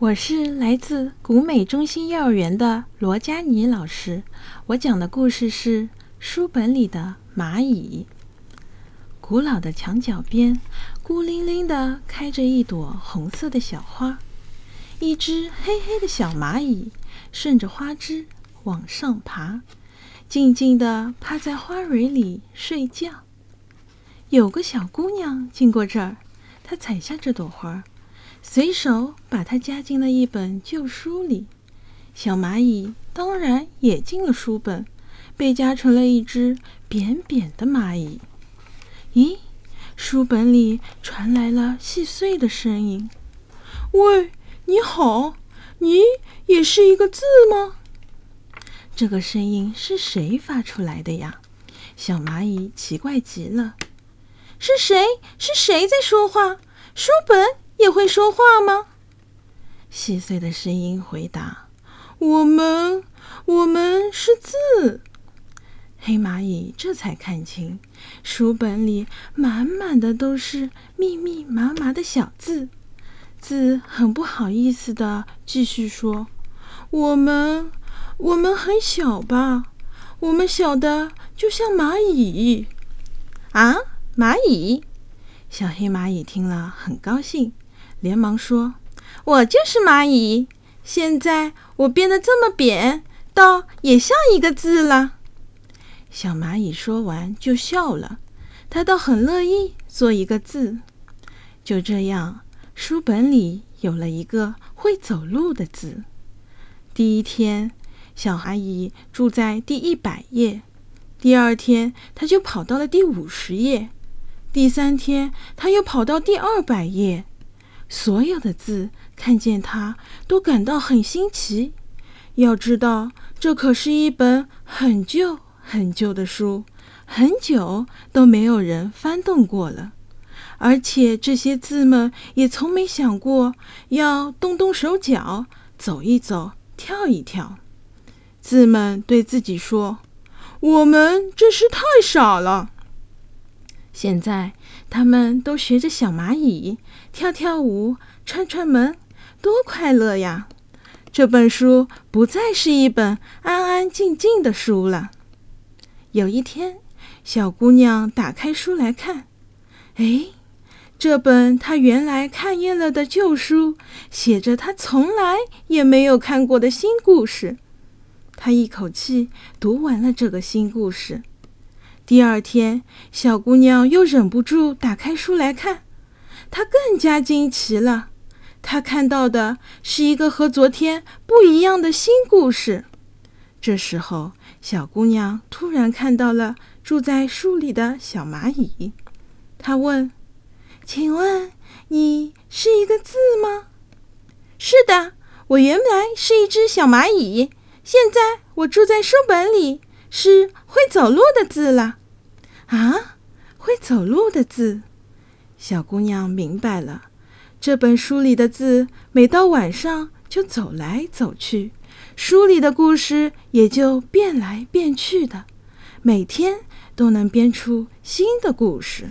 我是来自古美中心幼儿园的罗佳妮老师。我讲的故事是书本里的蚂蚁。古老的墙角边，孤零零的开着一朵红色的小花。一只黑黑的小蚂蚁顺着花枝往上爬，静静的趴在花蕊里睡觉。有个小姑娘经过这儿，她采下这朵花。随手把它夹进了一本旧书里，小蚂蚁当然也进了书本，被夹成了一只扁扁的蚂蚁。咦，书本里传来了细碎的声音：“喂，你好，你也是一个字吗？”这个声音是谁发出来的呀？小蚂蚁奇怪极了：“是谁？是谁在说话？书本？”也会说话吗？细碎的声音回答：“我们，我们是字。”黑蚂蚁这才看清，书本里满满的都是密密麻麻的小字。字很不好意思的继续说：“我们，我们很小吧？我们小的就像蚂蚁。”啊，蚂蚁！小黑蚂蚁听了很高兴。连忙说：“我就是蚂蚁，现在我变得这么扁，倒也像一个字了。”小蚂蚁说完就笑了，它倒很乐意做一个字。就这样，书本里有了一个会走路的字。第一天，小蚂蚁住在第一百页；第二天，它就跑到了第五十页；第三天，它又跑到第二百页。所有的字看见它都感到很新奇。要知道，这可是一本很旧很旧的书，很久都没有人翻动过了。而且这些字们也从没想过要动动手脚、走一走、跳一跳。字们对自己说：“我们真是太傻了。”现在，他们都学着小蚂蚁跳跳舞、串串门，多快乐呀！这本书不再是一本安安静静的书了。有一天，小姑娘打开书来看，哎，这本她原来看厌了的旧书，写着她从来也没有看过的新故事。她一口气读完了这个新故事。第二天，小姑娘又忍不住打开书来看，她更加惊奇了。她看到的是一个和昨天不一样的新故事。这时候，小姑娘突然看到了住在书里的小蚂蚁。她问：“请问你是一个字吗？”“是的，我原来是一只小蚂蚁，现在我住在书本里。”是会走路的字了，啊，会走路的字。小姑娘明白了，这本书里的字每到晚上就走来走去，书里的故事也就变来变去的，每天都能编出新的故事。